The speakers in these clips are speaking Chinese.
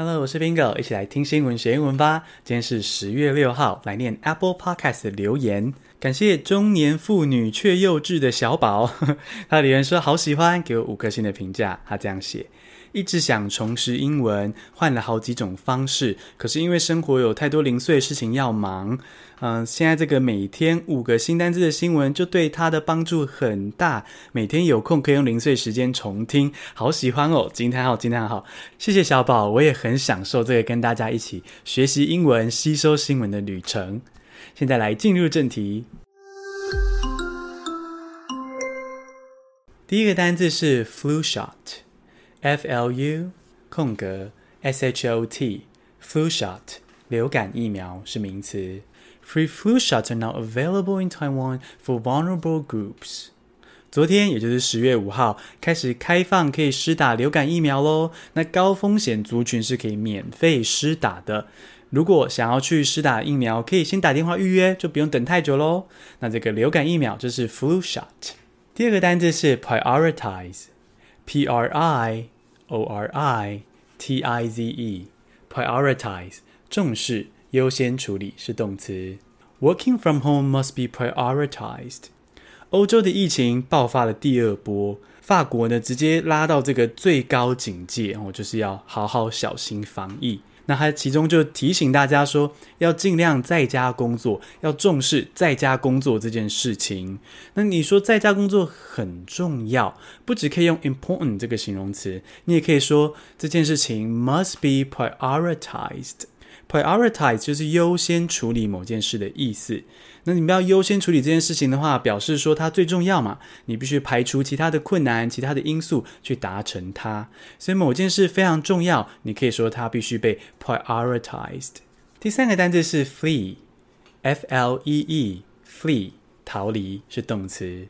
Hello，我是 Bingo，一起来听新闻学英文吧。今天是十月六号，来念 Apple Podcast 的留言。感谢中年妇女却幼稚的小宝，他留言说好喜欢，给我五颗星的评价。他这样写。一直想重拾英文，换了好几种方式，可是因为生活有太多零碎事情要忙，嗯、呃，现在这个每天五个新单字的新闻就对他的帮助很大。每天有空可以用零碎时间重听，好喜欢哦！惊叹号，惊叹号！谢谢小宝，我也很享受这个跟大家一起学习英文、吸收新闻的旅程。现在来进入正题，第一个单字是 flu shot。F L U 空格 S H O T flu shot 流感疫苗是名词。Free flu shots are now available in Taiwan for vulnerable groups。昨天，也就是十月五号，开始开放可以施打流感疫苗喽。那高风险族群是可以免费施打的。如果想要去施打疫苗，可以先打电话预约，就不用等太久喽。那这个流感疫苗就是 flu shot。第二个单字是 prioritize。P R I O R I T I Z E，prioritize 重视、优先处理是动词。Working from home must be prioritized。欧洲的疫情爆发了第二波，法国呢直接拉到这个最高警戒，哦，就是要好好小心防疫。那他其中就提醒大家说，要尽量在家工作，要重视在家工作这件事情。那你说在家工作很重要，不只可以用 important 这个形容词，你也可以说这件事情 must be prioritized。Prioritize 就是优先处理某件事的意思。那你们要优先处理这件事情的话，表示说它最重要嘛，你必须排除其他的困难、其他的因素去达成它。所以某件事非常重要，你可以说它必须被 prioritized。第三个单字是 flee，F L E E，flee 逃离是动词。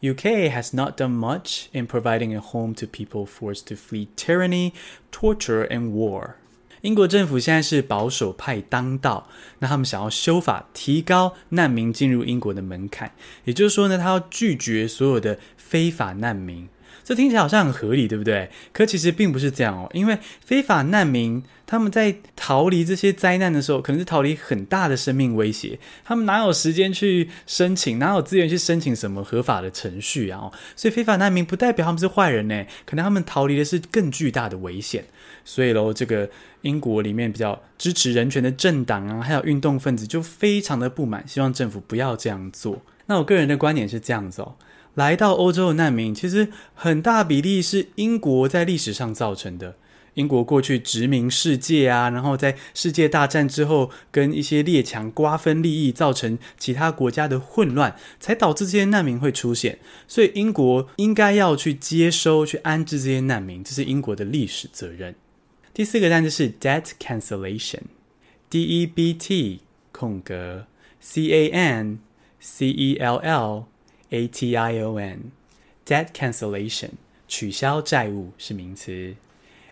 UK has not done much in providing a home to people forced to flee tyranny, torture and war. 英国政府现在是保守派当道，那他们想要修法，提高难民进入英国的门槛，也就是说呢，他要拒绝所有的非法难民。这听起来好像很合理，对不对？可其实并不是这样哦，因为非法难民他们在逃离这些灾难的时候，可能是逃离很大的生命威胁，他们哪有时间去申请，哪有资源去申请什么合法的程序啊？所以非法难民不代表他们是坏人呢，可能他们逃离的是更巨大的危险。所以喽，这个英国里面比较支持人权的政党啊，还有运动分子就非常的不满，希望政府不要这样做。那我个人的观点是这样子哦。来到欧洲的难民，其实很大比例是英国在历史上造成的。英国过去殖民世界啊，然后在世界大战之后，跟一些列强瓜分利益，造成其他国家的混乱，才导致这些难民会出现。所以英国应该要去接收、去安置这些难民，这是英国的历史责任。第四个单词是 debt cancellation，D E B T 空格 C A N C E L L。A T I O N，debt cancellation 取消债务是名词。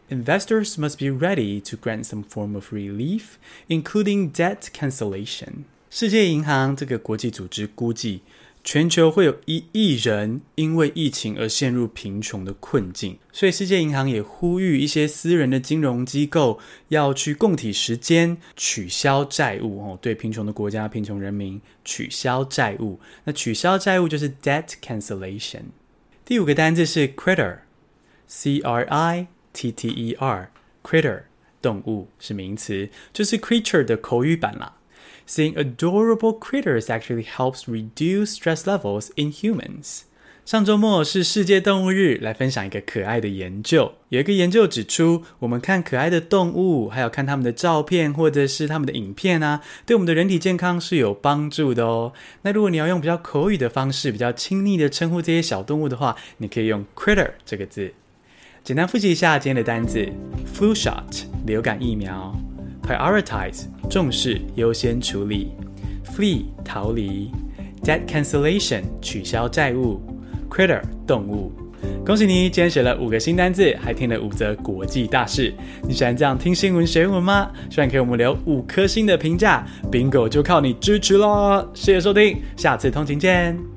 Investors must be ready to grant some form of relief, including debt cancellation。世界银行这个国际组织估计。 全球会有一亿人因为疫情而陷入贫穷的困境，所以世界银行也呼吁一些私人的金融机构要去共体时间，取消债务哦，对贫穷的国家、贫穷人民取消债务。那取消债务就是 debt cancellation。第五个单字是 critter，c r i t t e r，critter 动物是名词，就是 creature 的口语版啦。Seeing adorable critters actually helps reduce stress levels in humans。上周末是世界动物日，来分享一个可爱的研究。有一个研究指出，我们看可爱的动物，还有看他们的照片或者是他们的影片啊，对我们的人体健康是有帮助的哦。那如果你要用比较口语的方式，比较亲昵的称呼这些小动物的话，你可以用 critter 这个字。简单复习一下今天的单字：flu shot 流感疫苗。Prioritize 重视优先处理，Flee 逃离，Debt cancellation 取消债务，Critter 动物。恭喜你，今天学了五个新单字，还听了五则国际大事。你喜欢这样听新闻学英文吗？希望给我们留五颗星的评价，Bingo 就靠你支持喽！谢谢收听，下次通勤见。